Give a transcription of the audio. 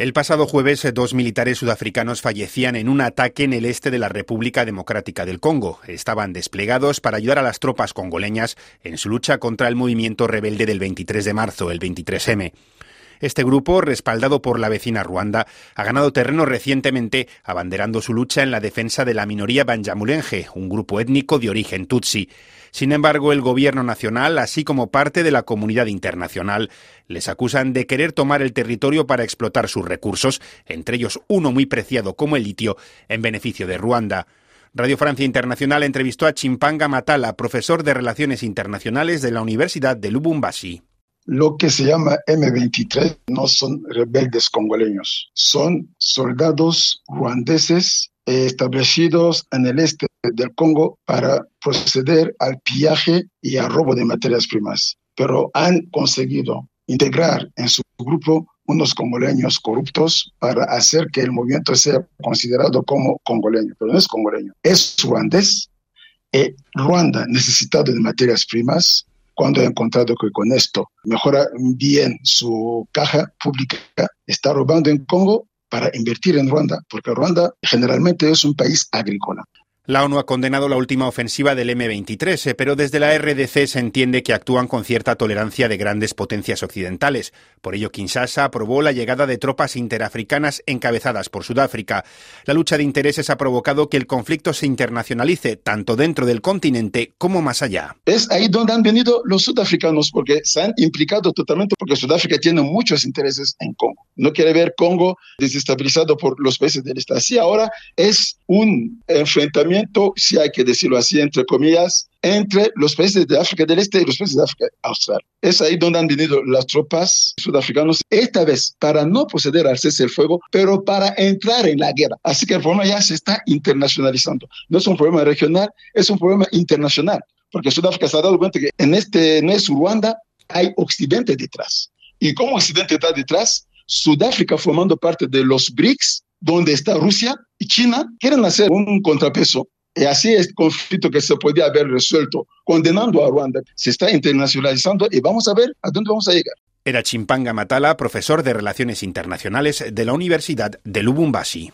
El pasado jueves, dos militares sudafricanos fallecían en un ataque en el este de la República Democrática del Congo. Estaban desplegados para ayudar a las tropas congoleñas en su lucha contra el movimiento rebelde del 23 de marzo, el 23M. Este grupo, respaldado por la vecina Ruanda, ha ganado terreno recientemente abanderando su lucha en la defensa de la minoría Banjamulenge, un grupo étnico de origen tutsi. Sin embargo, el gobierno nacional, así como parte de la comunidad internacional, les acusan de querer tomar el territorio para explotar sus recursos, entre ellos uno muy preciado como el litio, en beneficio de Ruanda. Radio Francia Internacional entrevistó a Chimpanga Matala, profesor de Relaciones Internacionales de la Universidad de Lubumbashi. Lo que se llama M23 no son rebeldes congoleños, son soldados ruandeses establecidos en el este del Congo para proceder al pillaje y al robo de materias primas, pero han conseguido integrar en su grupo unos congoleños corruptos para hacer que el movimiento sea considerado como congoleño, pero no es congoleño, es ruandés. Y Ruanda, necesitado de materias primas, cuando ha encontrado que con esto mejora bien su caja pública, está robando en Congo para invertir en Ruanda, porque Ruanda generalmente es un país agrícola. La ONU ha condenado la última ofensiva del M23, eh, pero desde la RDC se entiende que actúan con cierta tolerancia de grandes potencias occidentales. Por ello, Kinshasa aprobó la llegada de tropas interafricanas encabezadas por Sudáfrica. La lucha de intereses ha provocado que el conflicto se internacionalice tanto dentro del continente como más allá. Es ahí donde han venido los sudafricanos, porque se han implicado totalmente, porque Sudáfrica tiene muchos intereses en Congo. No quiere ver Congo desestabilizado por los países del Estado. Así ahora es un enfrentamiento si hay que decirlo así, entre comillas, entre los países de África del Este y los países de África Austral. Es ahí donde han venido las tropas sudafricanas, esta vez para no proceder al cese del fuego, pero para entrar en la guerra. Así que el problema ya se está internacionalizando. No es un problema regional, es un problema internacional, porque Sudáfrica se ha dado cuenta que en este no es Ruanda, hay Occidente detrás. Y como Occidente está detrás, Sudáfrica formando parte de los BRICS, donde está Rusia y China, quieren hacer un contrapeso. Y así es el conflicto que se podía haber resuelto condenando a Ruanda. Se está internacionalizando y vamos a ver a dónde vamos a llegar. Era Chimpanga Matala, profesor de Relaciones Internacionales de la Universidad de Lubumbashi.